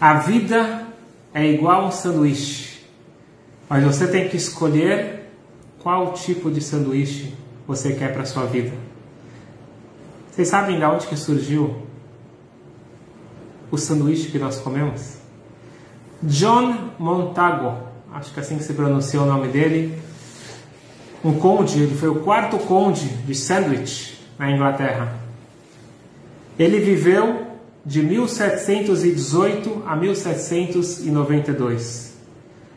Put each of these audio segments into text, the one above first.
A vida é igual um sanduíche, mas você tem que escolher qual tipo de sanduíche você quer para sua vida. Vocês sabem de onde que surgiu o sanduíche que nós comemos? John Montagu, acho que é assim que se pronuncia o nome dele, um conde, ele foi o quarto conde de Sandwich, na Inglaterra. Ele viveu de 1718 a 1792.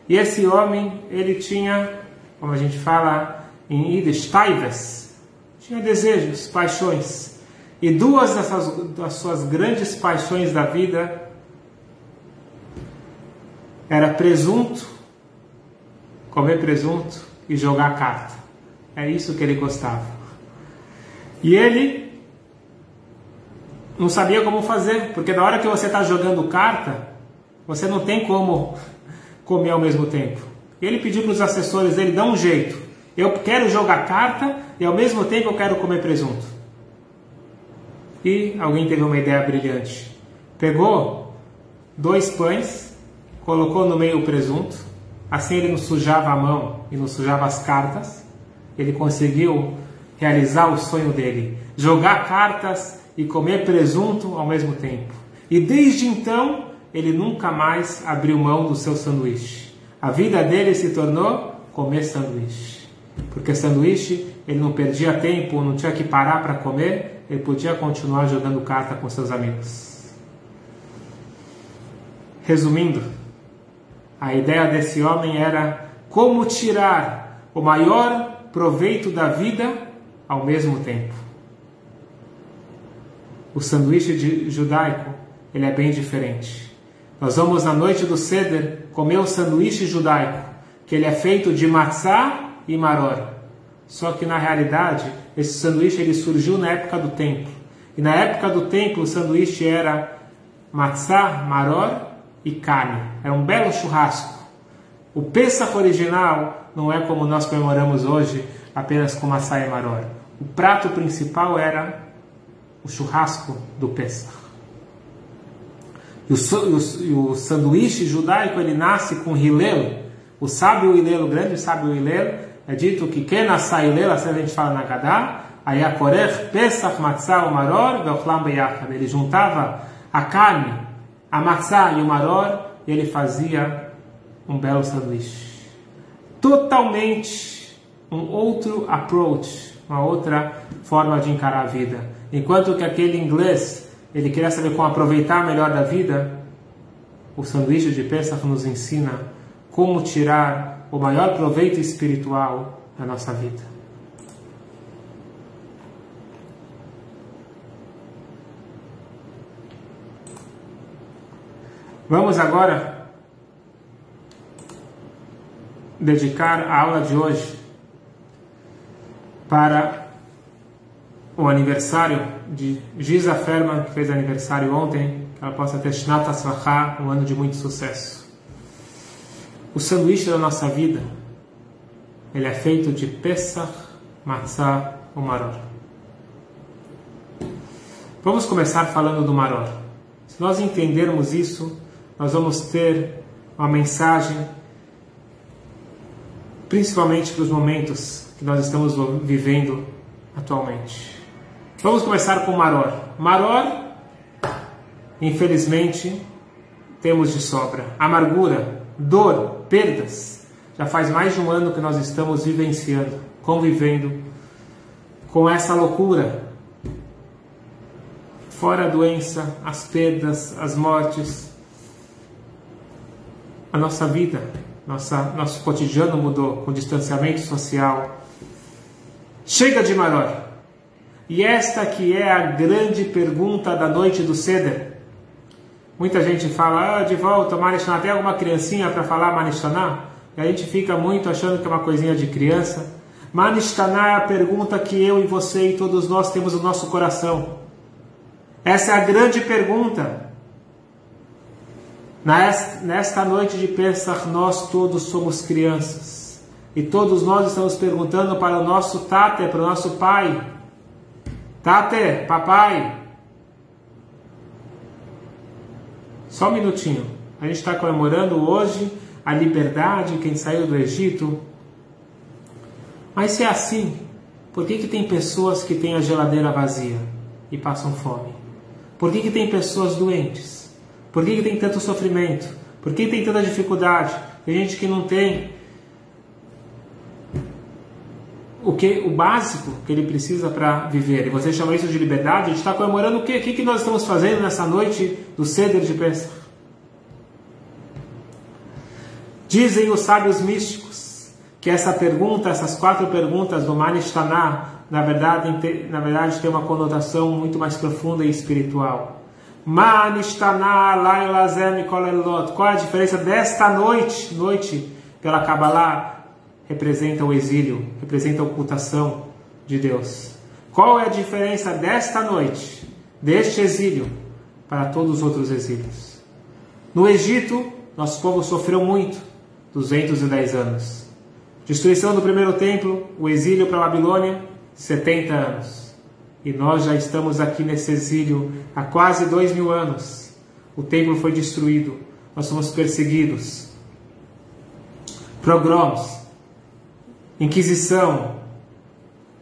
E esse homem, ele tinha, como a gente fala em Yiddish, taives, tinha desejos, paixões. E duas dessas, das suas grandes paixões da vida era presunto, comer presunto e jogar carta. É isso que ele gostava. E ele não sabia como fazer, porque na hora que você está jogando carta, você não tem como comer ao mesmo tempo. Ele pediu para os assessores dele dar um jeito. Eu quero jogar carta e ao mesmo tempo eu quero comer presunto. E alguém teve uma ideia brilhante. Pegou dois pães, colocou no meio o presunto, assim ele não sujava a mão e não sujava as cartas. Ele conseguiu realizar o sonho dele, jogar cartas e comer presunto ao mesmo tempo. E desde então, ele nunca mais abriu mão do seu sanduíche. A vida dele se tornou comer sanduíche. Porque sanduíche, ele não perdia tempo, não tinha que parar para comer, ele podia continuar jogando carta com seus amigos. Resumindo, a ideia desse homem era como tirar o maior proveito da vida ao mesmo tempo o sanduíche judaico ele é bem diferente. Nós vamos na noite do Seder comer o sanduíche judaico, que ele é feito de matzá e maror. Só que na realidade, esse sanduíche ele surgiu na época do templo. E na época do templo, o sanduíche era matzá, maror e carne. Era um belo churrasco. O Pesach original não é como nós comemoramos hoje, apenas com matzá e maror. O prato principal era o churrasco do Pesach. E o, o, o, sanduíche judaico ele nasce com Hillel, o sábio Hillel, o grande sábio Hillel, é dito que quem nasce Hillel, assim a gente fala na Gadá, aí a Korech Pesach Matzah o Maror Ve'ochlam Beyachad. Ele juntava a carne, a matzah e o maror e ele fazia um belo sanduíche. Totalmente um outro approach, uma outra forma de encarar a vida. Enquanto que aquele inglês, ele queria saber como aproveitar melhor da vida, o sanduíche de Pesach nos ensina como tirar o maior proveito espiritual da nossa vida. Vamos agora dedicar a aula de hoje para o aniversário de Giza Ferman, que fez aniversário ontem, que ela possa ter Shnat Asvachá, um ano de muito sucesso. O sanduíche da nossa vida, ele é feito de Pesach, Matzah ou Maror. Vamos começar falando do Maror. Se nós entendermos isso, nós vamos ter uma mensagem, principalmente para os momentos que nós estamos vivendo atualmente. Vamos começar com Maror. Maror, infelizmente, temos de sobra. Amargura, dor, perdas. Já faz mais de um ano que nós estamos vivenciando, convivendo com essa loucura. Fora a doença, as perdas, as mortes. A nossa vida, nossa, nosso cotidiano mudou com distanciamento social. Chega de Maror. E esta que é a grande pergunta da noite do Seder. Muita gente fala, ah, de volta, Marishana, tem alguma criancinha para falar Marishana? E a gente fica muito achando que é uma coisinha de criança. Marishana é a pergunta que eu e você e todos nós temos no nosso coração. Essa é a grande pergunta. Nesta noite de Pesach, nós todos somos crianças. E todos nós estamos perguntando para o nosso Tate, para o nosso pai, Tate, papai, Só um minutinho. A gente está comemorando hoje a liberdade, quem saiu do Egito. Mas se é assim, por que, que tem pessoas que têm a geladeira vazia e passam fome? Por que, que tem pessoas doentes? Por que, que tem tanto sofrimento? Por que tem tanta dificuldade? Tem gente que não tem o que o básico que ele precisa para viver. E você chama isso de liberdade? A gente está comemorando o quê? O que, nós estamos fazendo nessa noite do ceder de Pesach? Dizem os sábios místicos que essa pergunta, essas quatro perguntas do Manishtaná, na verdade, na verdade tem uma conotação muito mais profunda e espiritual. Manishtaná lailazem kolelot. Qual é a diferença desta noite, noite pela Kabbalah? Representa o exílio, representa a ocultação de Deus. Qual é a diferença desta noite, deste exílio, para todos os outros exílios? No Egito, nosso povo sofreu muito, 210 anos. Destruição do primeiro templo, o exílio para a Babilônia, 70 anos. E nós já estamos aqui nesse exílio há quase dois mil anos. O templo foi destruído, nós somos perseguidos. Progroms, Inquisição,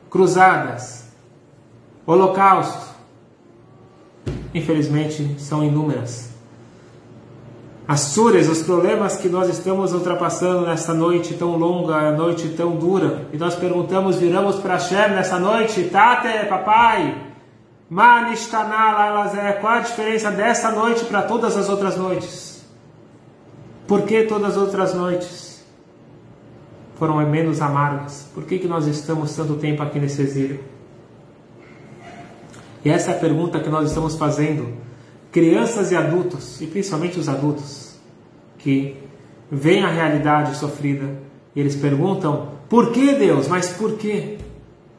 cruzadas, holocausto. Infelizmente, são inúmeras. As suras, os problemas que nós estamos ultrapassando nessa noite tão longa, noite tão dura, e nós perguntamos, viramos para Hashem nessa noite, Tate, papai, qual a diferença dessa noite para todas as outras noites? Por que todas as outras noites? Foram menos amargas? Por que, que nós estamos tanto tempo aqui nesse exílio? E essa é a pergunta que nós estamos fazendo. Crianças e adultos, e principalmente os adultos, que veem a realidade sofrida e eles perguntam: por que Deus? Mas por que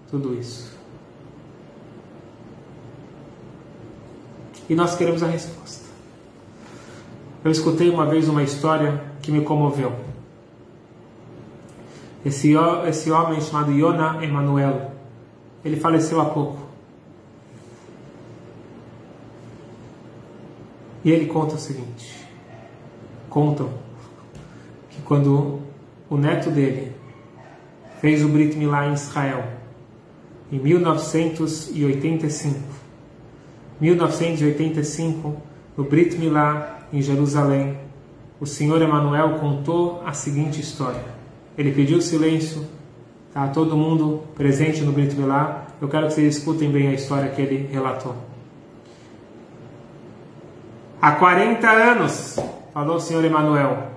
tudo isso? E nós queremos a resposta. Eu escutei uma vez uma história que me comoveu. Esse, esse homem chamado Yona Emanuel, ele faleceu há pouco. E ele conta o seguinte: contam que quando o neto dele fez o Brit Milá em Israel, em 1985, 1985, no Brit Milá em Jerusalém, o Senhor Emanuel contou a seguinte história. Ele pediu silêncio, tá todo mundo presente no Brit Milá. Eu quero que vocês escutem bem a história que ele relatou. Há 40 anos, falou o senhor Emanuel,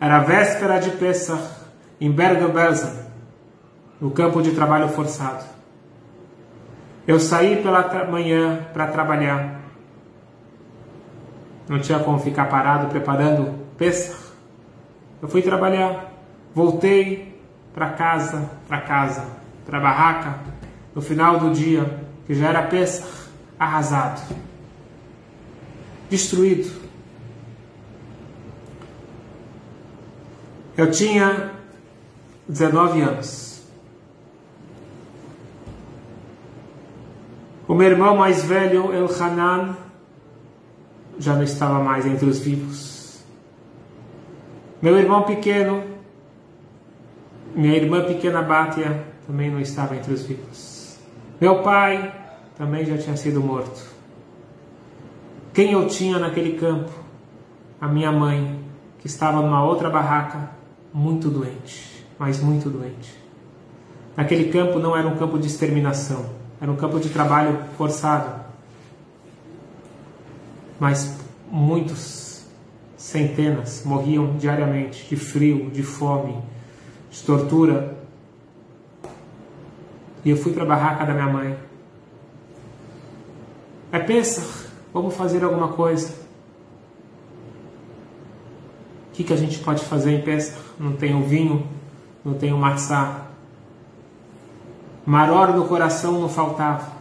era véspera de Pesach em Bergen-Belsen, no campo de trabalho forçado. Eu saí pela manhã para trabalhar. Não tinha como ficar parado preparando Pesach. Eu fui trabalhar. Voltei para casa, para casa, para a barraca, no final do dia, que já era Pesach, arrasado, destruído. Eu tinha 19 anos. O meu irmão mais velho, El Hanan, já não estava mais entre os vivos. Meu irmão pequeno, minha irmã pequena Bátia também não estava entre os vivos. Meu pai também já tinha sido morto. Quem eu tinha naquele campo? A minha mãe, que estava numa outra barraca, muito doente, mas muito doente. Naquele campo não era um campo de exterminação, era um campo de trabalho forçado. Mas muitos, centenas, morriam diariamente de frio, de fome, de tortura. E eu fui para a barraca da minha mãe. É pensa, vamos fazer alguma coisa. O que, que a gente pode fazer em Pesach? Não tenho vinho, não tenho matzá. Maror no coração não faltava.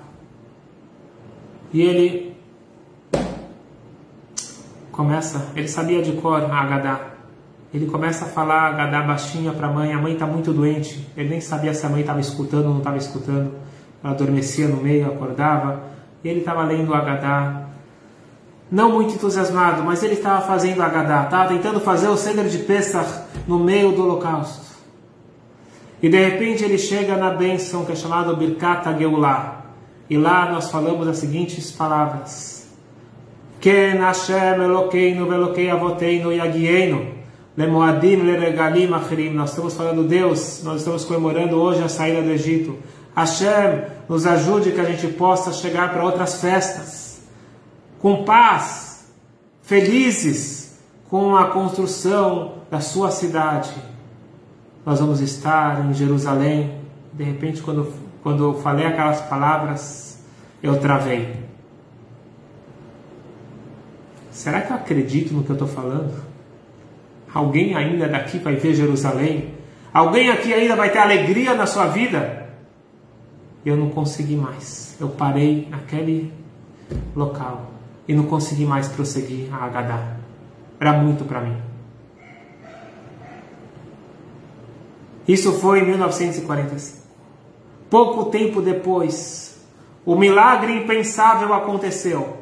E ele começa, ele sabia de cor a Agadá. Ele começa a falar, gadar baixinha para a mãe. A mãe está muito doente. Ele nem sabia se a mãe estava escutando ou não estava escutando. Ela adormecia no meio, acordava. Ele estava lendo o Agadá. não muito entusiasmado, mas ele estava fazendo Agadá, estava tentando fazer o Seder de Pesach no meio do holocausto. E de repente ele chega na bênção que é chamada Birkat Geulah. E lá nós falamos as seguintes palavras. Ken Hashem Elokeinu Velokei Avoteinu Yagienu Lemoadim Leregalim Achirim. Nós estamos falando Deus, nós estamos comemorando hoje a saída do Egito. Hashem nos ajude que a gente possa chegar para outras festas com paz, felizes com a construção da sua cidade. Nós vamos estar em Jerusalém. De repente, quando, quando eu falei aquelas palavras, eu travei. Será que eu acredito no que eu estou falando? Alguém ainda daqui vai ver Jerusalém? Alguém aqui ainda vai ter alegria na sua vida? Eu não consegui mais. Eu parei naquele local e não consegui mais prosseguir a Agadá. Era muito para mim. Isso foi em 1945. Pouco tempo depois, o milagre impensável aconteceu.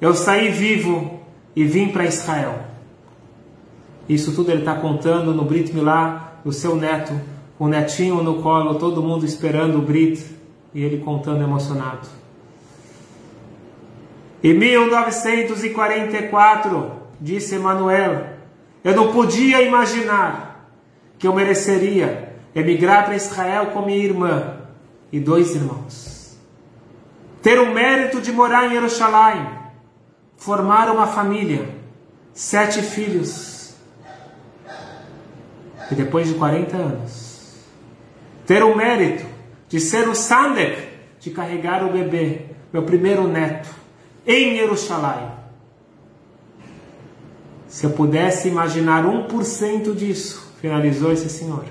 Eu saí vivo e vim para Israel. Isso tudo ele está contando no Brit Milá, do seu neto, o netinho no colo, todo mundo esperando o Brit, e ele contando emocionado. Em 1944, disse Emanuel, eu não podia imaginar que eu mereceria emigrar para Israel com minha irmã e dois irmãos. Ter o mérito de morar em Jerusalém, formar uma família, sete filhos. Depois de 40 anos, ter o mérito de ser o Sandek, de carregar o bebê, meu primeiro neto, em Jerusalém. Se eu pudesse imaginar 1% disso, finalizou esse senhor,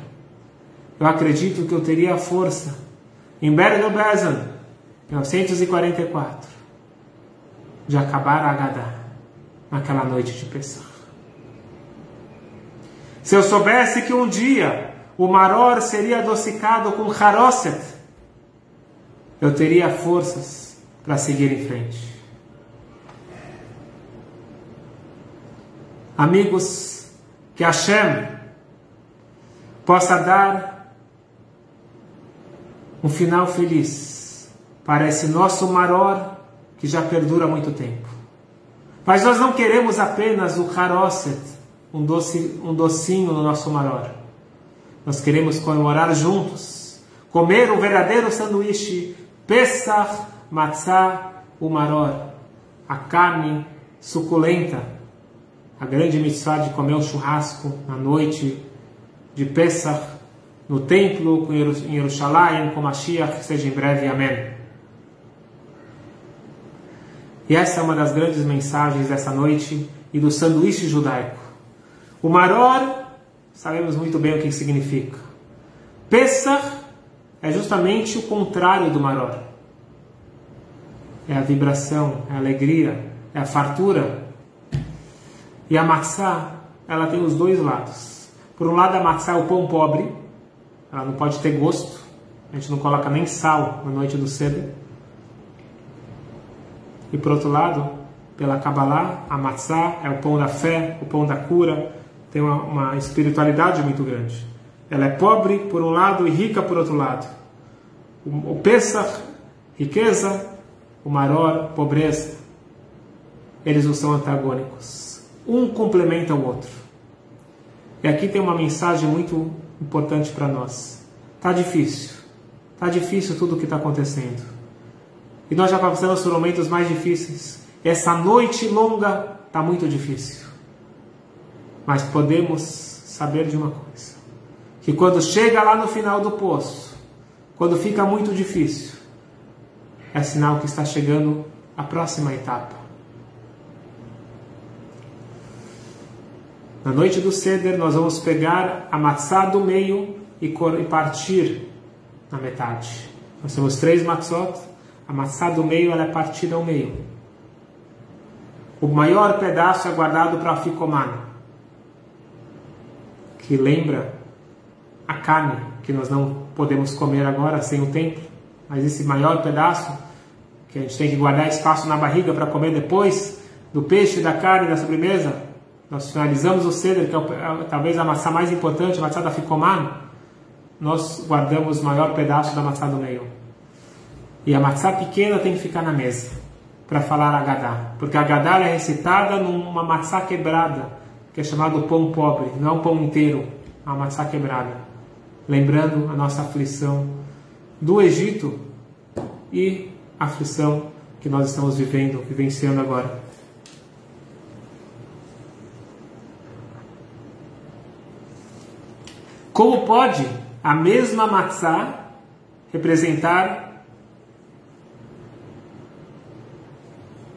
eu acredito que eu teria a força, em Bergen-Belsen, 1944, de acabar a Agadá naquela noite de Pesach. Se eu soubesse que um dia o maror seria adocicado com haroset, eu teria forças para seguir em frente. Amigos, que Hashem possa dar um final feliz para esse nosso maror que já perdura há muito tempo. Mas nós não queremos apenas o haroset, um, doce, um docinho no nosso maror. Nós queremos comemorar juntos, comer o verdadeiro sanduíche Pesach Matzah Umaror, a carne suculenta a grande mitzvah de comer o churrasco na noite de Pesach, no templo em Jerusalém, com Mashiach, que seja em breve, amém. E essa é uma das grandes mensagens dessa noite e do sanduíche judaico. O maror, sabemos muito bem o que significa. Pesach é justamente o contrário do maror. É a vibração, é a alegria, é a fartura, e a matzá, ela tem os dois lados. Por um lado, a matzá é o pão pobre, ela não pode ter gosto, a gente não coloca nem sal na noite do cedo. E por outro lado, pela Kabbalah, a matzá é o pão da fé, o pão da cura, tem uma, uma espiritualidade muito grande. Ela é pobre por um lado e rica por outro lado. O, o Pesach, riqueza, o Maror, pobreza. Eles não são antagônicos. Um complementa o outro. E aqui tem uma mensagem muito importante para nós. Tá difícil. Tá difícil tudo o que está acontecendo. E nós já passamos por momentos mais difíceis. Essa noite longa está muito difícil. Mas podemos saber de uma coisa: que quando chega lá no final do poço, quando fica muito difícil, é sinal que está chegando a próxima etapa. Na noite do Seder, nós vamos pegar a matzá do meio e partir na metade. Nós temos três matzot, a matzá do meio ela é partida ao meio. O maior pedaço é guardado para a ficomana, que lembra a carne que nós não podemos comer agora sem o tempo, mas esse maior pedaço, que a gente tem que guardar espaço na barriga para comer depois, do peixe, da carne, da sobremesa, nós finalizamos o ceder, que é, é talvez a maçã mais importante, a maçã da ficomano, nós guardamos o maior pedaço da maçã do meio. E a maçã pequena tem que ficar na mesa para falar Agadá, porque a Agadá é recitada numa maçã quebrada, que é chamado pão pobre, não é um pão inteiro, uma maçã quebrada, lembrando a nossa aflição do Egito e a aflição que nós estamos vivendo, vivenciando agora. Como pode a mesma matzá representar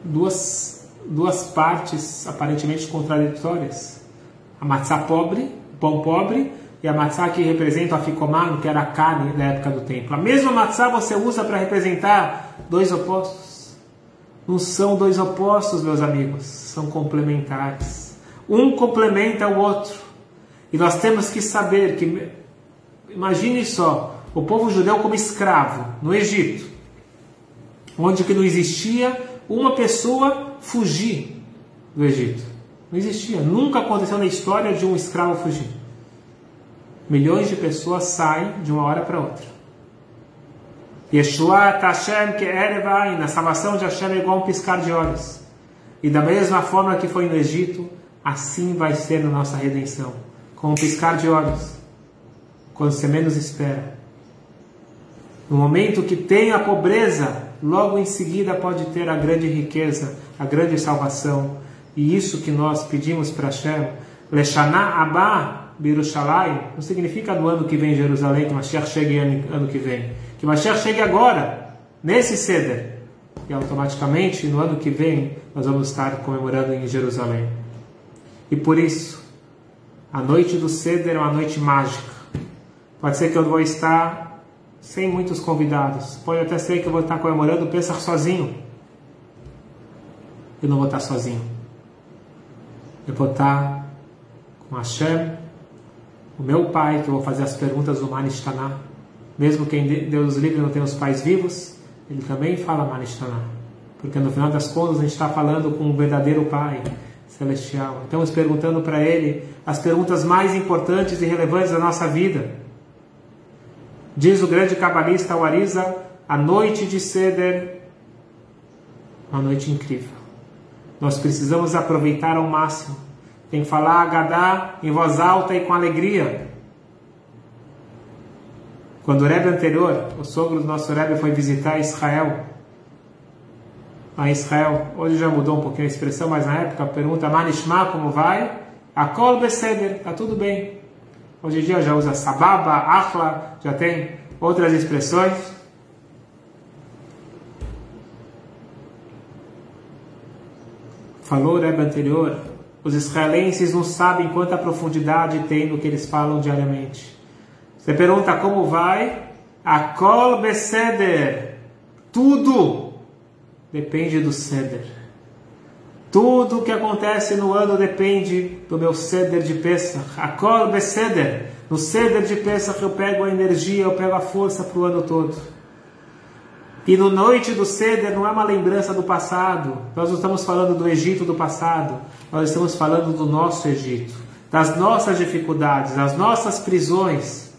duas, duas partes aparentemente contraditórias? A matzá pobre, pão pobre, e a matzá que representa a ficomano, que era a carne da época do templo. A mesma matzá você usa para representar dois opostos. Não são dois opostos, meus amigos, são complementares. Um complementa o outro. E nós temos que saber que, imagine só, o povo judeu como escravo no Egito, onde que não existia uma pessoa fugir do Egito. Não existia, nunca aconteceu na história de um escravo fugir. Milhões de pessoas saem de uma hora para outra. Yeshua Hashem que na salvação de Hashem é igual um piscar de olhos. E da mesma forma que foi no Egito, assim vai ser na nossa redenção com um piscar de olhos, quando você menos espera. No momento que tem a pobreza, logo em seguida pode ter a grande riqueza, a grande salvação. E isso que nós pedimos para Hashem, Leshana Abba Birushalayim, não significa no ano que vem em Jerusalém, que Mashiach chegue ano, ano que vem. Que Mashiach chegue agora, nesse Seder. E automaticamente, no ano que vem, nós vamos estar comemorando em Jerusalém. E por isso, a noite do Seder é uma noite mágica. Pode ser que eu vou estar sem muitos convidados. Pode até ser que eu vou estar comemorando o Pesach sozinho. Eu não vou estar sozinho. Eu vou estar com Hashem, o meu pai, que eu vou fazer as perguntas do Manishtaná. Mesmo quem Deus livre não tem os pais vivos, ele também fala Manishtaná. Porque no final das contas a gente está falando com o verdadeiro pai celestial. Estamos perguntando para Ele as perguntas mais importantes e relevantes da nossa vida. Diz o grande cabalista Wariza, a noite de Seder, uma noite incrível. Nós precisamos aproveitar ao máximo. Tem que falar Agadá em voz alta e com alegria. Quando o Rebbe anterior, o sogro do nosso Rebbe, foi visitar Israel, a Israel. Hoje já mudou um pouquinho a expressão, mas na época pergunta Manishma, como vai? Akol Beseder, está tudo bem. Hoje em dia já usa Sababa, Achla, já tem outras expressões. Falou o Rebbe anterior, os israelenses não sabem quanta profundidade tem no que eles falam diariamente. Você pergunta como vai? Akol Beseder, tudo depende do ceder. Tudo o que acontece no ano depende do meu ceder de Pesach. Akol ceder. No ceder de Pesach eu pego a energia, eu pego a força para o ano todo. E no noite do ceder não é uma lembrança do passado. Nós não estamos falando do Egito do passado. Nós estamos falando do nosso Egito. Das nossas dificuldades, das nossas prisões.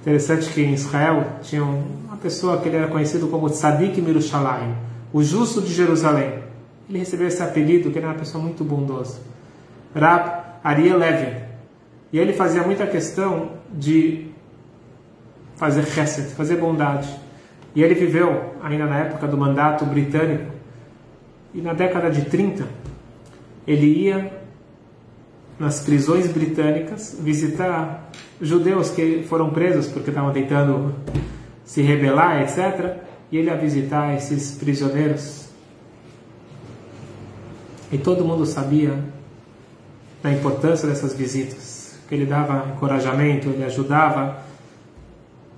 Interessante que em Israel tinha uma pessoa que ele era conhecido como Tzadik Mirushalayim, o justo de Jerusalém. Ele recebeu esse apelido, que era uma pessoa muito bondosa. Rab Ariel Levin. E ele fazia muita questão de fazer chesed, fazer bondade. E ele viveu ainda na época do mandato britânico. E na década de 30, ele ia nas prisões britânicas visitar judeus que foram presos porque estavam tentando se rebelar, etc. E ele ia visitar esses prisioneiros. E todo mundo sabia da importância dessas visitas, que ele dava encorajamento, ele ajudava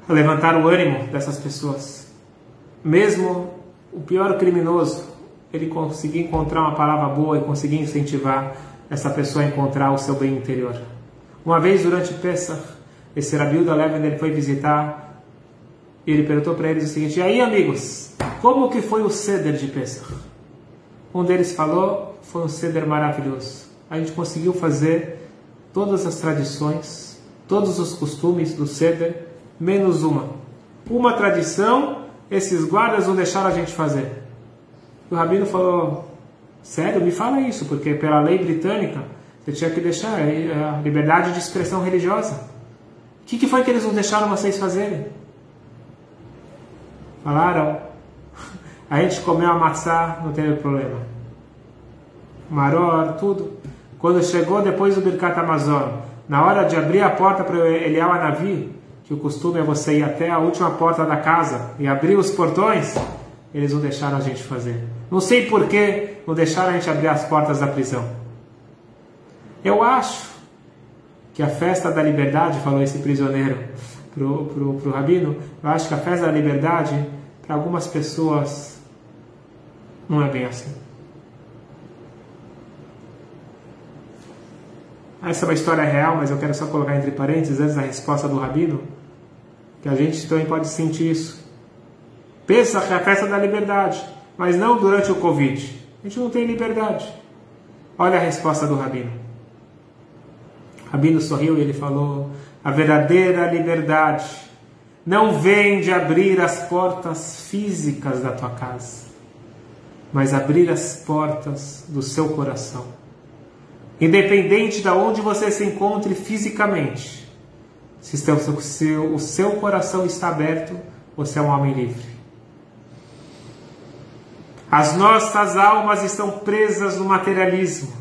a levantar o ânimo dessas pessoas. Mesmo o pior criminoso, ele conseguia encontrar uma palavra boa e conseguia incentivar essa pessoa encontrar o seu bem interior. Uma vez durante Pesach, esse Rabiuda Levin ele foi visitar e ele perguntou para eles o seguinte: E aí, amigos, como que foi o ceder de Pesach? Um deles falou, foi um ceder maravilhoso. A gente conseguiu fazer todas as tradições, todos os costumes do ceder, menos uma. Uma tradição, esses guardas não deixaram a gente fazer. O rabino falou: Sério, me fala isso, porque pela lei britânica você tinha que deixar é, a liberdade de expressão religiosa. O que, que foi que eles não deixaram vocês fazerem? Falaram: A gente comeu a maçã, não teve problema. Maror, tudo. Quando chegou depois do Birkat Amazon, na hora de abrir a porta para Eliel Anavi, que o costume é você ir até a última porta da casa e abrir os portões, eles não deixaram a gente fazer. Não sei por que não deixaram a gente abrir as portas da prisão. Eu acho que a festa da liberdade, falou esse prisioneiro pro, pro, pro rabino, eu acho que a festa da liberdade, para algumas pessoas, não é bem assim. Essa é uma história real, mas eu quero só colocar entre parênteses, antes da resposta do rabino, que a gente também pode sentir isso. Pensa que é a festa da liberdade, mas não durante o Covid. A gente não tem liberdade. Olha a resposta do Rabino. O Rabino sorriu e ele falou: A verdadeira liberdade não vem de abrir as portas físicas da tua casa, mas abrir as portas do seu coração. Independente de onde você se encontre fisicamente, se o seu, o seu coração está aberto, você é um homem livre. As nossas almas estão presas no materialismo,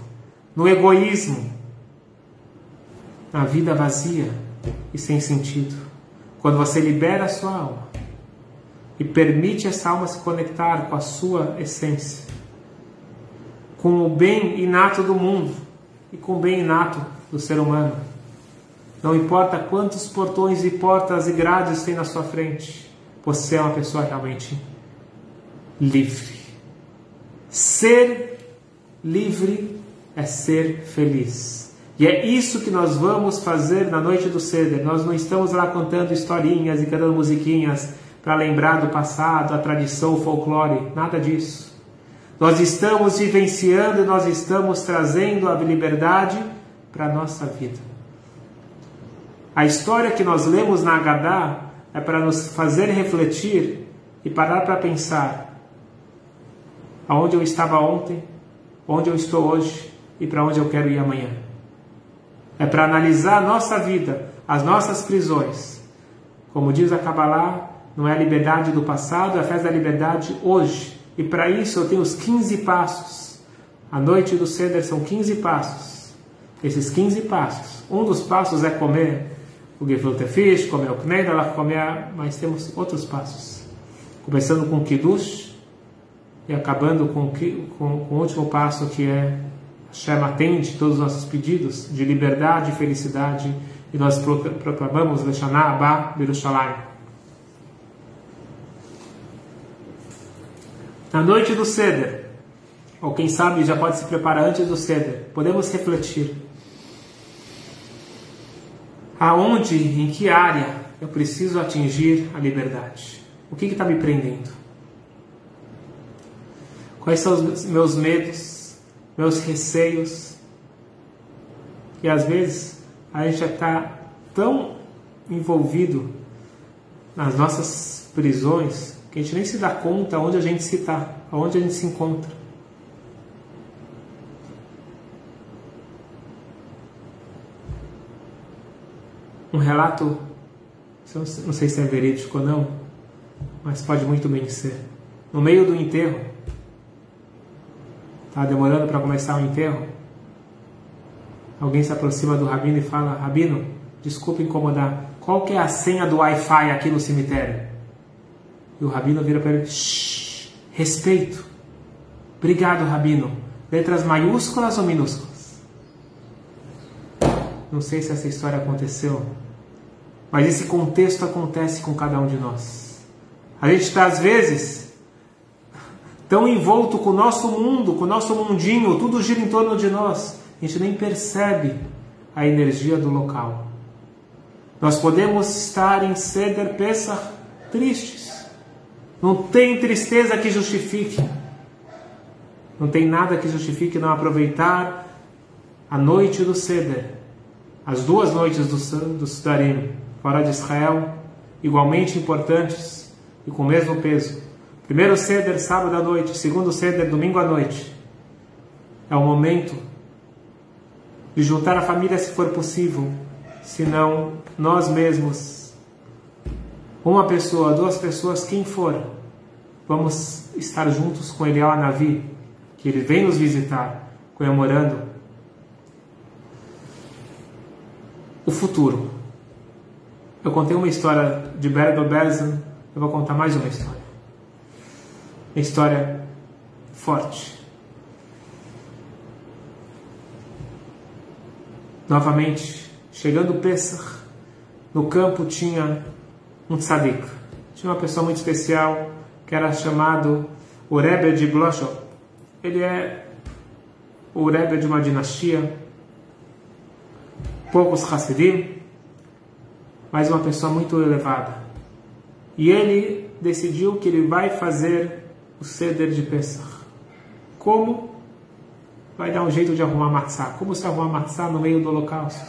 no egoísmo, na vida vazia e sem sentido. Quando você libera a sua alma e permite essa alma se conectar com a sua essência, com o bem inato do mundo e com o bem inato do ser humano. Não importa quantos portões e portas e grades tem na sua frente, você é uma pessoa realmente livre. Ser livre é ser feliz. E é isso que nós vamos fazer na noite do Seder. Nós não estamos lá contando historinhas e cantando musiquinhas para lembrar do passado, a tradição, o folclore, nada disso. Nós estamos vivenciando e nós estamos trazendo a liberdade para a nossa vida. A história que nós lemos na Agadá é para nos fazer refletir e parar para pensar aonde eu estava ontem, onde eu estou hoje e para onde eu quero ir amanhã. É para analisar a nossa vida, as nossas prisões. Como diz a Kabbalah, não é a liberdade do passado, é a festa da liberdade hoje. E para isso eu tenho os 15 passos. A noite do Seder são 15 passos. Esses 15 passos. Um dos passos é comer o gefilte fish, comer o knedel, comer, mas temos outros passos. Começando com o kiddush, e acabando com, com, com o último passo que é Hashem atende todos os nossos pedidos de liberdade e felicidade e nós proclamamos Leshaná Abba Yerushalayim. Na noite do Seder, ou quem sabe já pode se preparar antes do Seder, podemos refletir aonde, em que área eu preciso atingir a liberdade. O que está me prendendo? Quais são os meus medos, meus receios? E às vezes a gente já está tão envolvido nas nossas prisões que a gente nem se dá conta onde a gente se está, onde a gente se encontra. Um relato, não sei se é verídico ou não, mas pode muito bem ser. No meio do enterro, Está demorando para começar o enterro? Alguém se aproxima do rabino e fala: Rabino, desculpe incomodar, qual que é a senha do Wi-Fi aqui no cemitério? E o rabino vira para ele: Shh, respeito. Obrigado, rabino. Letras maiúsculas ou minúsculas? Não sei se essa história aconteceu, mas esse contexto acontece com cada um de nós. A gente está, às vezes, tão envolto com o nosso mundo, com o nosso mundinho, tudo gira em torno de nós, a gente nem percebe a energia do local. Nós podemos estar em Seder Pesach tristes. Não tem tristeza que justifique. Não tem nada que justifique não aproveitar a noite do Seder, as duas noites do, do Sudarim, fora de Israel, igualmente importantes e com o mesmo peso. Primeiro Seder, sábado à noite, segundo Seder, domingo à noite. É o momento de juntar a família se for possível, senão nós mesmos, uma pessoa, duas pessoas, quem for, vamos estar juntos com Eliel Navi, que ele vem nos visitar, comemorando o futuro. Eu contei uma história de Berdo Belzan, eu vou contar mais uma história. Uma história forte. Novamente, chegando o no campo tinha um tzadik. Tinha uma pessoa muito especial que era chamado o Rebbe de Bloshov. Ele é o Rebbe de uma dinastia, poucos Hassidim, mas uma pessoa muito elevada. E ele decidiu que ele vai fazer o Seder de Pesach. Como? Vai dar um jeito de arrumar matzá. Como se arrumar matzá no meio do holocausto?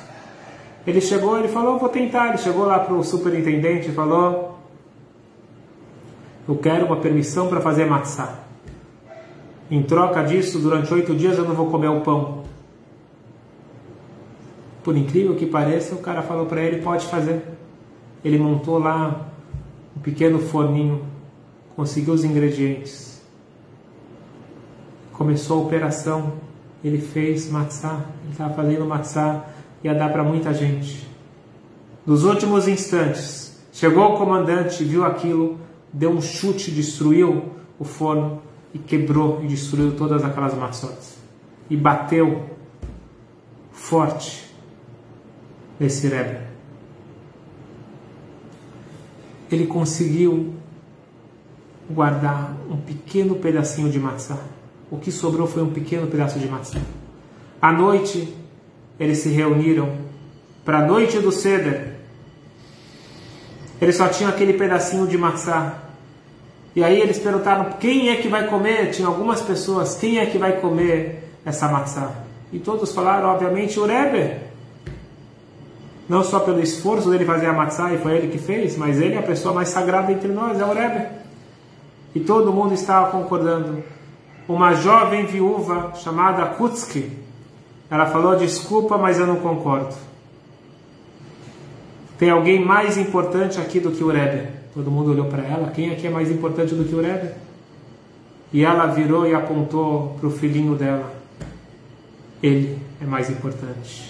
Ele chegou, ele falou, vou tentar. Ele chegou lá para o superintendente e falou, eu quero uma permissão para fazer matzá. Em troca disso, durante oito dias eu não vou comer o pão. Por incrível que pareça, o cara falou para ele: pode fazer. Ele montou lá um pequeno forninho, conseguiu os ingredientes, começou a operação. Ele fez matzá, ele estava fazendo matzá, ia dar para muita gente. Nos últimos instantes, chegou o comandante, viu aquilo, deu um chute, destruiu o forno e quebrou e destruiu todas aquelas maçãs. E bateu forte nesse Rebbe. Ele conseguiu guardar um pequeno pedacinho de maçã. O que sobrou foi um pequeno pedaço de maçã. À noite, eles se reuniram para a noite do Seder. Eles só tinham aquele pedacinho de maçã. E aí eles perguntaram quem é que vai comer. Tinha algumas pessoas, quem é que vai comer essa maçã? E todos falaram, obviamente, o Rebbe não só pelo esforço dele fazer a matzah, e foi ele que fez, mas ele é a pessoa mais sagrada entre nós, é o Rebbe. E todo mundo estava concordando. Uma jovem viúva chamada Kutski, ela falou: Desculpa, mas eu não concordo. Tem alguém mais importante aqui do que o Rebbe? Todo mundo olhou para ela: Quem aqui é mais importante do que o Rebbe? E ela virou e apontou para o filhinho dela: Ele é mais importante.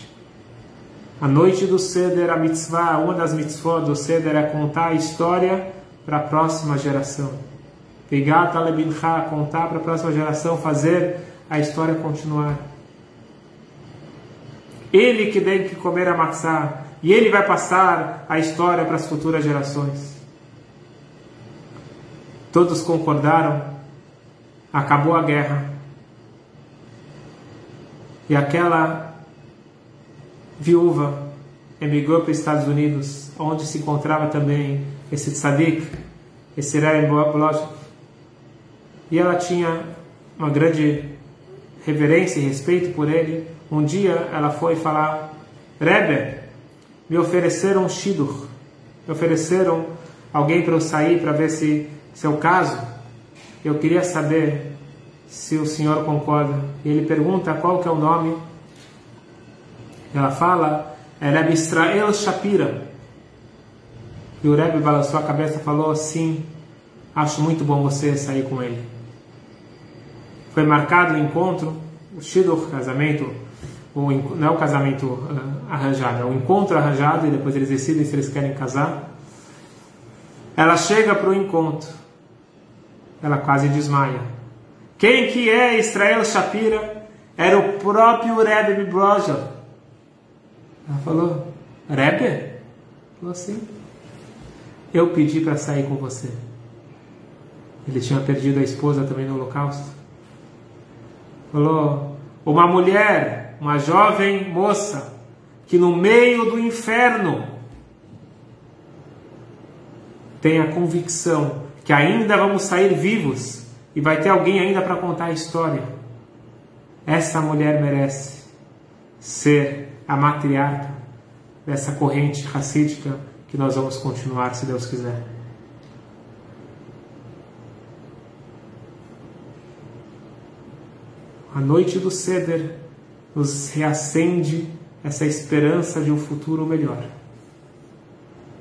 A noite do Seder, a mitzvah, uma das mitzvot do Seder é contar a história para a próxima geração. Pegar Talebincha, contar para a próxima geração, fazer a história continuar. Ele que tem que comer a matzah, e ele vai passar a história para as futuras gerações. Todos concordaram, acabou a guerra. E aquela viúva emigrou para os Estados Unidos, onde se encontrava também esse tzadik, esse Rebbe. E ela tinha uma grande reverência e respeito por ele. Um dia ela foi falar: Rebbe, me ofereceram um me ofereceram alguém para eu sair para ver se, se é o caso. Eu queria saber se o senhor concorda. E ele pergunta qual que é o nome ela fala, é Rebbe Israel Shapira. E o Rebbe balançou a cabeça e falou assim: Acho muito bom você sair com ele. Foi marcado o encontro, o Shidur, casamento, o, não é o casamento uh, arranjado, é o encontro arranjado e depois eles decidem se eles querem casar. Ela chega para o encontro, ela quase desmaia. Quem que é Israel Shapira? Era o próprio Rebbe Brojov. Ela falou, Rebbe? Falou assim. Eu pedi para sair com você. Ele tinha perdido a esposa também no holocausto. Falou, uma mulher, uma jovem moça, que no meio do inferno tem a convicção que ainda vamos sair vivos e vai ter alguém ainda para contar a história. Essa mulher merece ser a matriarca dessa corrente racídica que nós vamos continuar, se Deus quiser. A noite do Seder nos reacende essa esperança de um futuro melhor.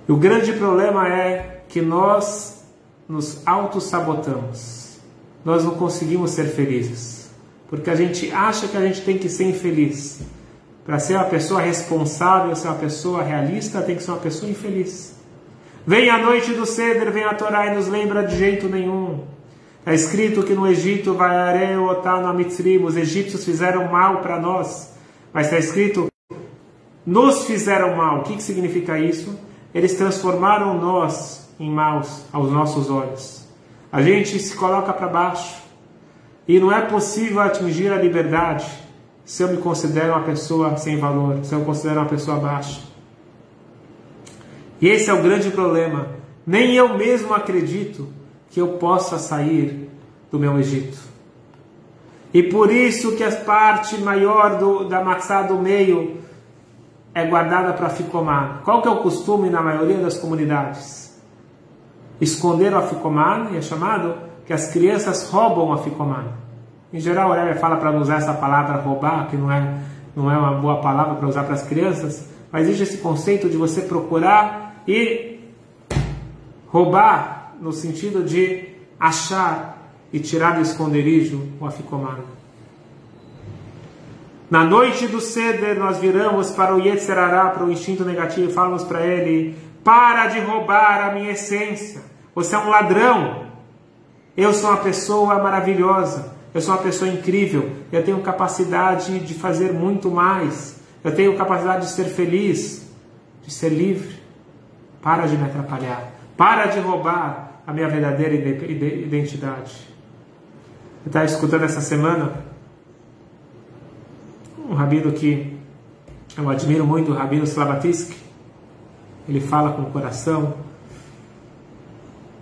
E o grande problema é que nós nos auto-sabotamos. Nós não conseguimos ser felizes. Porque a gente acha que a gente tem que ser infeliz. Para ser uma pessoa responsável, ser uma pessoa realista, tem que ser uma pessoa infeliz. Vem a noite do Ceder, vem a Torá e nos lembra de jeito nenhum. Está escrito que no Egito, os egípcios fizeram mal para nós. Mas está escrito, nos fizeram mal. O que, que significa isso? Eles transformaram nós em maus aos nossos olhos. A gente se coloca para baixo. E não é possível atingir a liberdade se eu me considero uma pessoa sem valor, se eu me considero uma pessoa baixa. E esse é o grande problema. Nem eu mesmo acredito que eu possa sair do meu Egito. E por isso que a parte maior do, da maçã do meio é guardada para ficomar. Qual que é o costume na maioria das comunidades? Esconder o aficomar é chamado que as crianças roubam o aficomar. Em geral, o Rebbe fala para não usar essa palavra roubar, que não é, não é uma boa palavra para usar para as crianças, mas existe esse conceito de você procurar e roubar no sentido de achar e tirar do esconderijo o aficomar. Na noite do Seder, nós viramos para o Yetzerará, para o instinto negativo, e falamos para ele: para de roubar a minha essência. Você é um ladrão. Eu sou uma pessoa maravilhosa. Eu sou uma pessoa incrível. Eu tenho capacidade de fazer muito mais. Eu tenho capacidade de ser feliz, de ser livre. Para de me atrapalhar. Para de roubar a minha verdadeira identidade. Eu estava escutando essa semana um rabino que eu admiro muito, o rabino Slavatsky. Ele fala com o coração.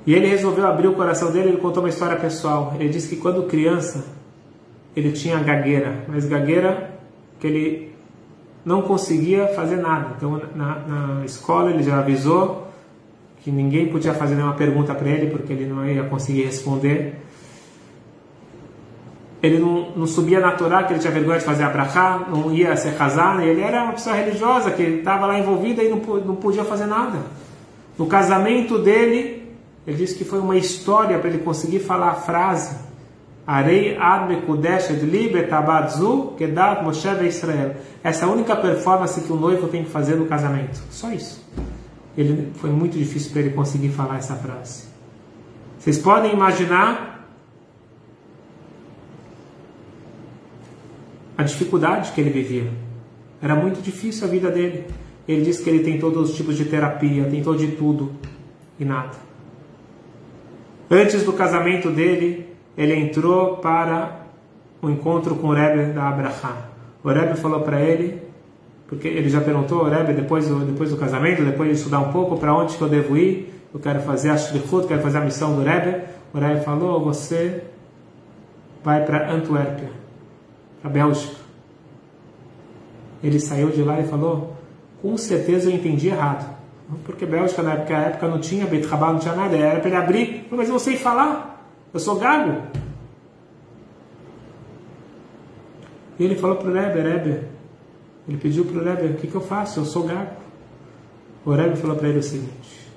E ele resolveu abrir o coração dele, ele contou uma história pessoal. Ele disse que quando criança, ele tinha gagueira, mas gagueira que ele não conseguia fazer nada. Então, na, na escola, ele já avisou que ninguém podia fazer nenhuma pergunta para ele, porque ele não ia conseguir responder ele não, não subia na Torá, que ele tinha vergonha de fazer abrahá, não ia ser casar, ele era uma pessoa religiosa que estava lá envolvida e não, não podia fazer nada. No casamento dele, ele disse que foi uma história para ele conseguir falar a frase Arei ad mekudeshet libe tabadzu kedat Moshe Israel. Essa é a única performance que o noivo tem que fazer no casamento. Só isso. Ele, foi muito difícil para ele conseguir falar essa frase. Vocês podem imaginar a dificuldade que ele vivia. Era muito difícil a vida dele. Ele disse que ele tentou todos os tipos de terapia, tentou de tudo e nada. Antes do casamento dele, ele entrou para o encontro com o Rebbe da Abraham. O Rebbe falou para ele, porque ele já perguntou, o Rebbe, depois do, depois do casamento, depois de estudar um pouco, para onde que eu devo ir? Eu quero fazer a Shlichut, quero fazer a missão do Rebbe. O Rebbe falou, você vai para Antuérpia a Bélgica. Ele saiu de lá e falou: com certeza eu entendi errado. Porque Bélgica na época, época não tinha Beit Rabá, não tinha nada, era para ele abrir. Mas eu não sei falar, eu sou gago. E ele falou para o Rebbe, Rebbe, ele pediu para o Rebbe, o que, que eu faço? Eu sou gago. O Rebbe falou para ele o seguinte: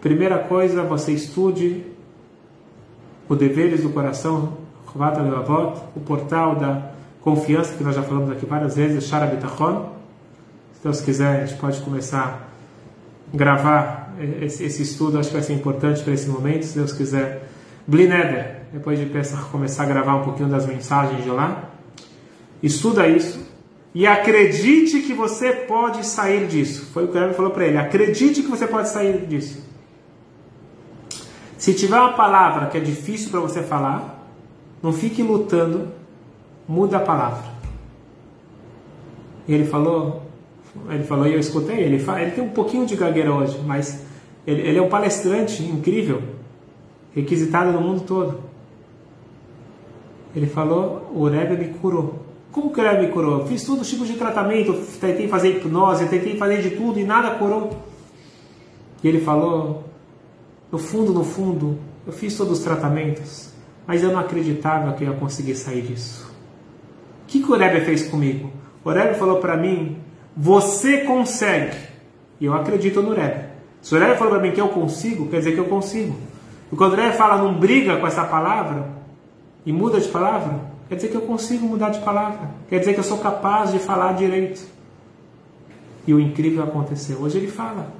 primeira coisa, você estude os deveres do coração o portal da confiança que nós já falamos aqui várias vezes, Shara Bitachon. Se Deus quiser, a gente pode começar a gravar esse, estudo, acho que vai ser importante para esse momento, se Deus quiser. Blineder, depois de começar a gravar um pouquinho das mensagens de lá. Estuda isso e acredite que você pode sair disso. Foi o que o falou para ele. Acredite que você pode sair disso. Se tiver uma palavra que é difícil para você falar, não fique lutando, muda a palavra. E ele falou, ele falou e eu escutei, ele, ele tem um pouquinho de gagueira hoje, mas ele, ele é um palestrante incrível, requisitado no mundo todo. Ele falou, o Rebbe me curou. Como que o Rebbe me curou? Fiz todo tipo de tratamento, tentei fazer hipnose, tentei fazer de tudo e nada curou. E ele falou, no fundo, no fundo, eu fiz todos os tratamentos, mas eu não acreditava que eu ia conseguir sair disso. O que, que o Rebbe fez comigo? O Rebbe falou para mim, você consegue. E eu acredito no Rebbe. Se o Rebbe falou para mim que eu consigo, quer dizer que eu consigo. E quando o Rebbe fala não briga com essa palavra e muda de palavra, quer dizer que eu consigo mudar de palavra. Quer dizer que eu sou capaz de falar direito. E o incrível aconteceu. Hoje ele fala.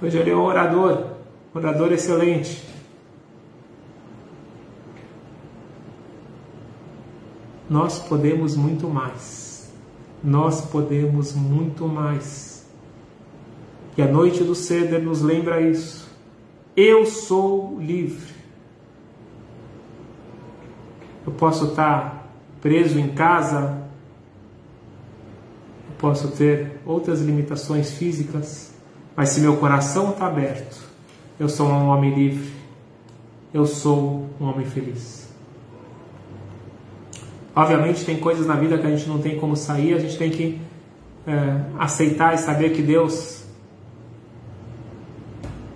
Hoje ele é um orador, orador excelente. Nós podemos muito mais. Nós podemos muito mais. E a noite do Ceder nos lembra isso. Eu sou livre. Eu posso estar preso em casa, eu posso ter outras limitações físicas, mas se meu coração está aberto, eu sou um homem livre, eu sou um homem feliz. Obviamente, tem coisas na vida que a gente não tem como sair, a gente tem que é, aceitar e saber que Deus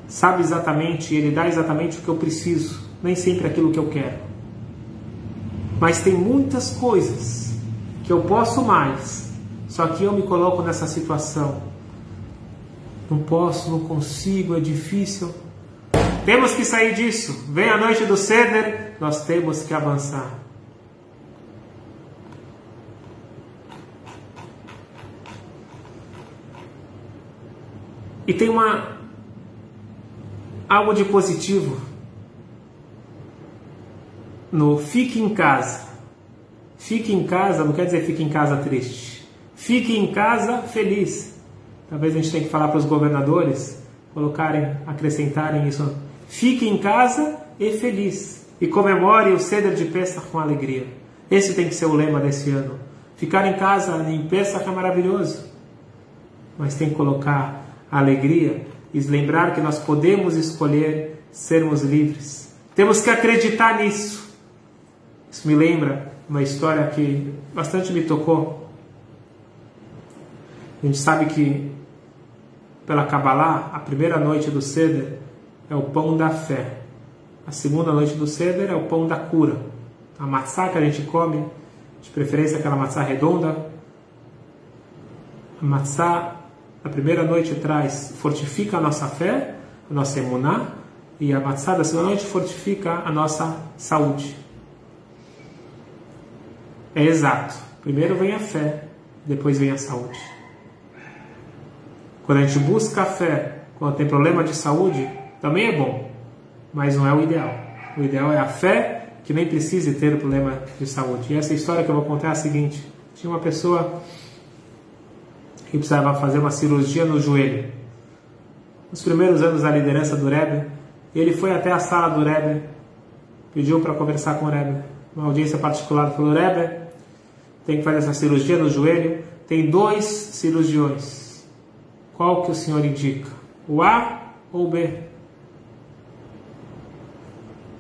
sabe exatamente, Ele dá exatamente o que eu preciso, nem sempre aquilo que eu quero. Mas tem muitas coisas que eu posso mais, só que eu me coloco nessa situação. Não posso, não consigo, é difícil. Temos que sair disso. Vem a noite do Ceder, nós temos que avançar. E tem uma algo de positivo no fique em casa. Fique em casa não quer dizer fique em casa triste. Fique em casa feliz. Talvez a gente tenha que falar para os governadores colocarem, acrescentarem isso. Fique em casa e feliz. E comemore o ceder de Pesach com alegria. Esse tem que ser o lema desse ano. Ficar em casa em Pesach é maravilhoso. Mas tem que colocar alegria e lembrar que nós podemos escolher sermos livres. Temos que acreditar nisso. Isso me lembra uma história que bastante me tocou. A gente sabe que pela Kabbalah, a primeira noite do Seder é o pão da fé. A segunda noite do Seder é o pão da cura. A matzá que a gente come, de preferência aquela matzá redonda. A matzá a primeira noite traz, fortifica a nossa fé, a nossa emuná, e a matzá da segunda noite fortifica a nossa saúde. É exato. Primeiro vem a fé, depois vem a saúde. Quando a gente busca a fé, quando tem problema de saúde, também é bom, mas não é o ideal. O ideal é a fé que nem precise ter problema de saúde. E essa história que eu vou contar é a seguinte: tinha uma pessoa que precisava fazer uma cirurgia no joelho. Nos primeiros anos da liderança do Rebbe, ele foi até a sala do Rebbe, pediu para conversar com o Rebbe, uma audiência particular, falou: Rebbe, tem que fazer essa cirurgia no joelho, tem dois cirurgiões. Qual que o senhor indica? O A ou o B?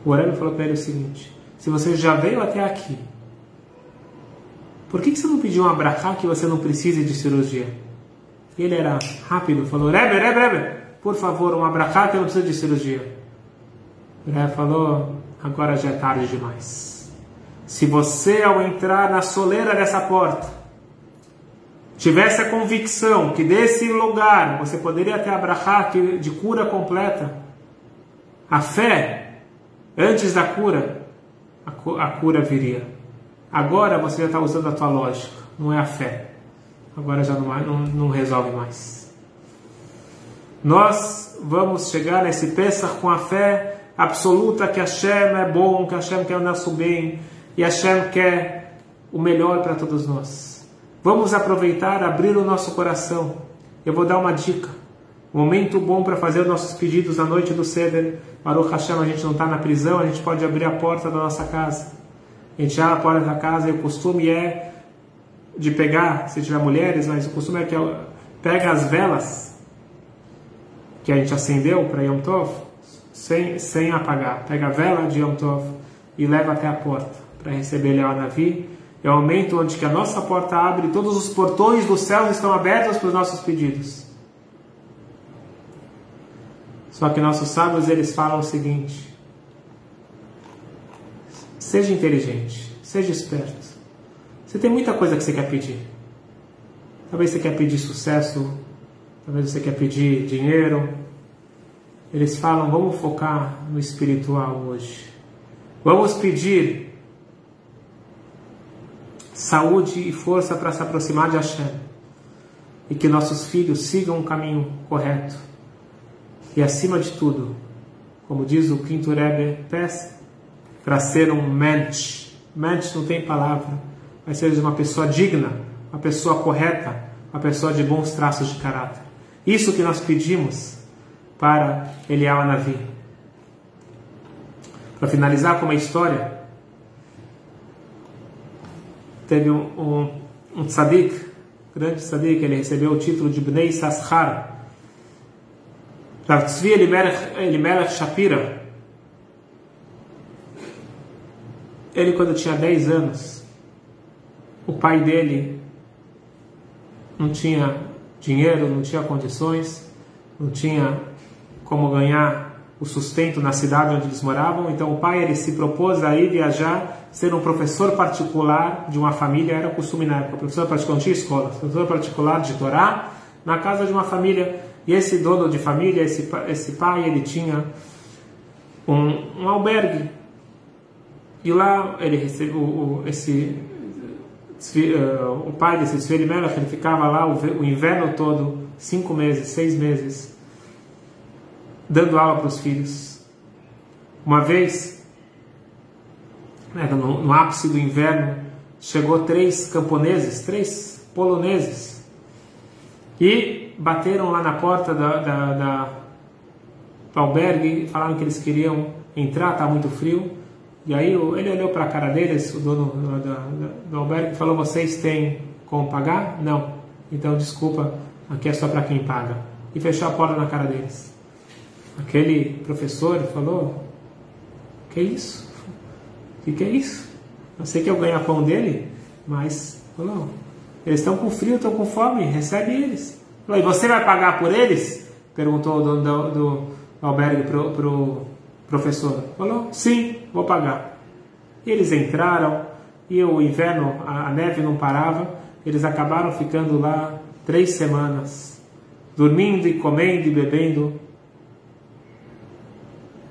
O Rebbe falou para ele o seguinte: se você já veio até aqui por que, que você não pediu um abrahá que você não precise de cirurgia? Ele era rápido, falou, Rebbe, Rebbe, Rebbe, por favor, um abrahá que eu não preciso de cirurgia. O falou, agora já é tarde demais. Se você, ao entrar na soleira dessa porta, tivesse a convicção que desse lugar você poderia ter abrahá de cura completa, a fé, antes da cura, a cura viria. Agora você já está usando a tua lógica, não é a fé. Agora já não, não, não resolve mais. Nós vamos chegar nesse Pesach com a fé absoluta que Hashem é bom, que Hashem quer o nosso bem e Hashem quer o melhor para todos nós. Vamos aproveitar, abrir o nosso coração. Eu vou dar uma dica. Momento bom para fazer os nossos pedidos na noite do Seder. Baruch Hashem, a gente não está na prisão, a gente pode abrir a porta da nossa casa a gente abre a porta da casa e o costume é de pegar, se tiver mulheres, mas o costume é que pega as velas que a gente acendeu para Yom Tov sem, sem apagar. Pega a vela de Yom Tov e leva até a porta para receber Eliyahu Navi. É o momento onde que a nossa porta abre e todos os portões do céu estão abertos para os nossos pedidos. Só que nossos sábios eles falam o seguinte: seja inteligente, seja esperto. Você tem muita coisa que você quer pedir. Talvez você quer pedir sucesso, talvez você quer pedir dinheiro. Eles falam: vamos focar no espiritual hoje. Vamos pedir saúde e força para se aproximar de Hashem. E que nossos filhos sigam o caminho correto. E acima de tudo, como diz o quinto Rebbe, peça para ser um mensch. Mensch não tem palavra, mas seja uma pessoa digna, uma pessoa correta, uma pessoa de bons traços de caráter. Isso que nós pedimos para Eliel Navi. Para finalizar com uma história, teve um, um, um tzadik, grande tzadik, ele recebeu o título de Bnei Sashar. Rav Tzvi Elimelech Shapira. Ele, quando tinha 10 anos, o pai dele não tinha dinheiro, não tinha condições, não tinha como ganhar o sustento na cidade onde eles moravam. Então o pai ele se propôs a ir viajar, ser um professor particular de uma família, era costume na época, professor particular, não tinha escola, professor particular de Torá, na casa de uma família. E esse dono de família, esse, esse pai, ele tinha um, um albergue. E lá ele o, esse uh, o pai desse Tzvi Melech, ele ficava lá o, inverno todo, cinco meses, seis meses, dando aula para os filhos. Uma vez, né, no, no, ápice do inverno, chegou três camponeses, três poloneses, e bateram lá na porta da, da, da do albergue, falaram que eles queriam entrar, está muito frio. E aí ele olhou para a cara deles, o dono do, do, albergue, e falou: Vocês têm como pagar? Não. Então, desculpa, aqui é só para quem paga. E fechou a porta na cara deles. Aquele professor falou: Que isso? Que, que é isso? Eu sei que é o ganha-pão dele, mas falou: Eles estão com frio, estão com fome, recebe eles. Falou, e você vai pagar por eles? Perguntou o dono do, do, do albergue para o pro professor. Falou: Sim, vou pagar. E eles entraram e o inverno, a, a neve não parava. Eles acabaram ficando lá três semanas, dormindo e comendo e bebendo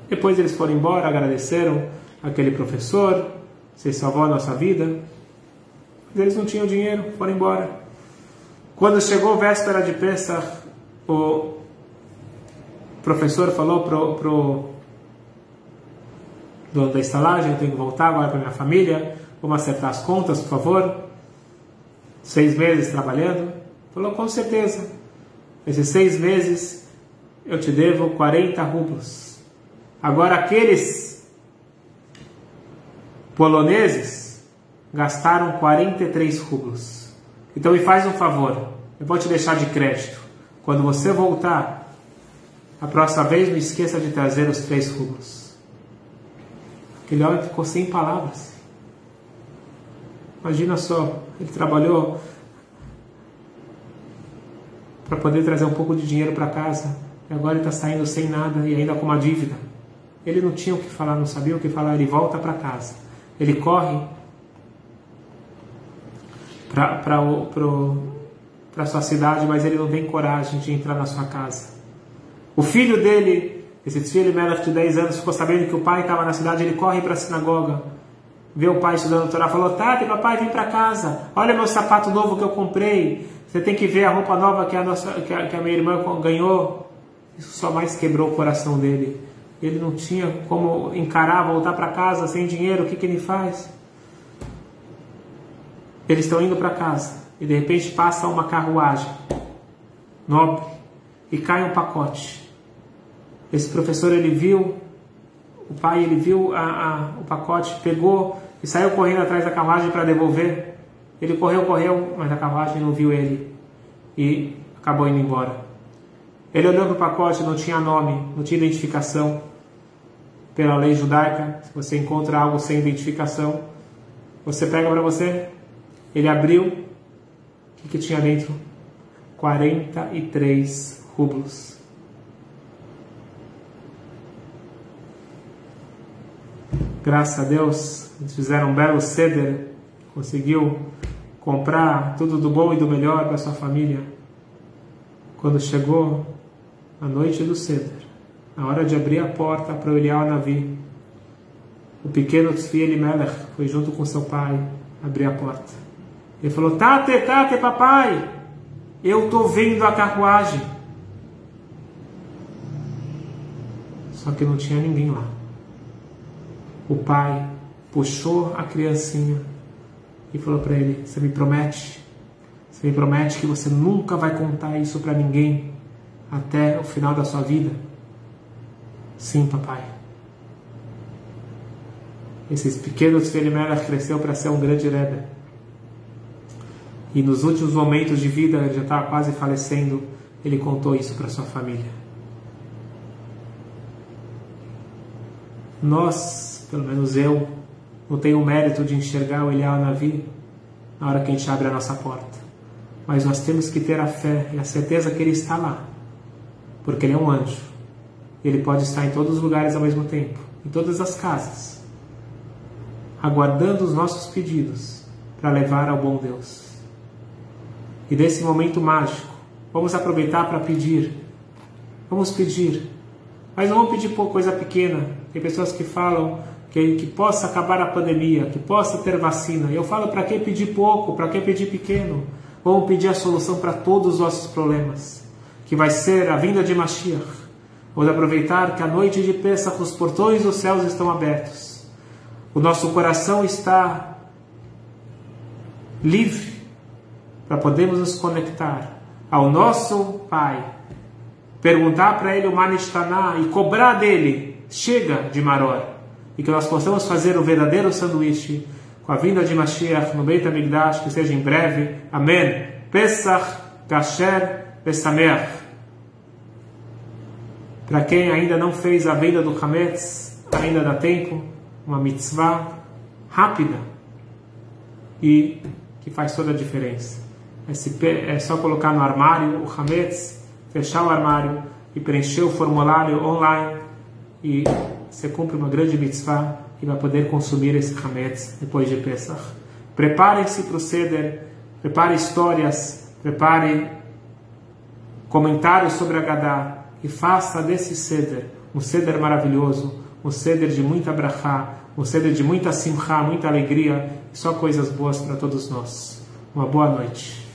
depois eles foram embora, agradeceram aquele professor, você salvou a nossa vida. Eles não tinham dinheiro, foram embora. Quando chegou véspera de Pesach, o professor falou pro, pro dono da estalagem, eu tenho que voltar agora para minha família, vamos acertar as contas, por favor. Seis meses trabalhando. Falou, com certeza. Esses seis meses eu te devo 40 rublos. Agora, aqueles poloneses gastaram 43 rublos. Então, me faz um favor, eu vou te deixar de crédito. Quando você voltar, a próxima vez não esqueça de trazer os três rublos. Aquele homem ficou sem palavras. Imagina só, ele trabalhou para poder trazer um pouco de dinheiro para casa. E agora ele está saindo sem nada e ainda com uma dívida. Ele não tinha o que falar, não sabia o que falar, ele volta para casa. Ele corre para sua cidade, mas ele não tem coragem de entrar na sua casa. O filho dele, esse filho Melech de 10 anos, ficou sabendo que o pai estava na cidade, ele corre para a sinagoga, vê o pai estudando a Torá, falou, Tati, papai, vem para casa, olha meu sapato novo que eu comprei, você tem que ver a roupa nova que a, nossa, que a, que a minha irmã ganhou. Isso só mais quebrou o coração dele ele não tinha como encarar, voltar para casa sem dinheiro, o que, que ele faz? Eles estão indo para casa e de repente passa uma carruagem nobre e cai um pacote. Esse professor ele viu, o pai ele viu a, a, o pacote, pegou e saiu correndo atrás da carruagem para devolver. Ele correu, correu, mas a carruagem não viu ele e acabou indo embora. Ele olhou para o pacote, não tinha nome, não tinha identificação. pela lei judaica, se você encontra algo sem identificação, você pega para você, ele abriu, o que, que tinha dentro? 43 rublos. Graças a Deus, eles fizeram um belo ceder, conseguiu comprar tudo do bom e do melhor para sua família. Quando chegou a noite do ceder, a hora de abrir a porta para olhar o navio, o pequeno Tzvi Elimelech foi junto com seu pai abrir a porta. Ele falou: Tate, tate, papai, eu estou vendo a carruagem. Só que não tinha ninguém lá. O pai puxou a criancinha e falou para ele: Você me promete? Você me promete que você nunca vai contar isso para ninguém até o final da sua vida? Sim, papai. Esses pequenos Felimelech cresceu para ser um grande Rebbe. E nos últimos momentos de vida, ele já estava quase falecendo, ele contou isso para sua família. Nós, pelo menos eu, não tenho o mérito de enxergar o Elial Navi na hora que a gente abre a nossa porta. Mas nós temos que ter a fé e a certeza que ele está lá, porque ele é um anjo. Ele pode estar em todos os lugares ao mesmo tempo, em todas as casas, aguardando os nossos pedidos para levar ao bom Deus. E desse momento mágico, vamos aproveitar para pedir. Vamos pedir. Mas não vamos pedir por coisa pequena. Tem pessoas que falam que, que possa acabar a pandemia, que possa ter vacina. Eu falo para que pedir pouco, para que pedir pequeno? Vamos pedir a solução para todos os nossos problemas, que vai ser a vinda de Mashiach. Vamos aproveitar que a noite de Pesach os portões dos céus estão abertos. O nosso coração está livre para podermos nos conectar ao nosso Pai, perguntar para Ele o Manishtaná e cobrar dele, chega de Maror, e que nós possamos fazer o verdadeiro sanduíche com a vinda de Mashiach no Beit HaMikdash, que seja em breve. Amém. Pesach, Kasher, Pesameach. Para quem ainda não fez a venda do Hametz, ainda dá tempo, uma mitzvah rápida e que faz toda a diferença é só colocar no armário o Hametz, fechar o armário e preencher o formulário online e você cumpre uma grande mitzvah e vai poder consumir esse Hametz depois de Pesach. Preparem-se para o Seder, prepare histórias, prepare comentários sobre a Gadá e faça desse Seder um Seder maravilhoso, um Seder de muita brachá, um Seder de muita simcha, muita alegria só coisas boas para todos nós. Uma boa noite.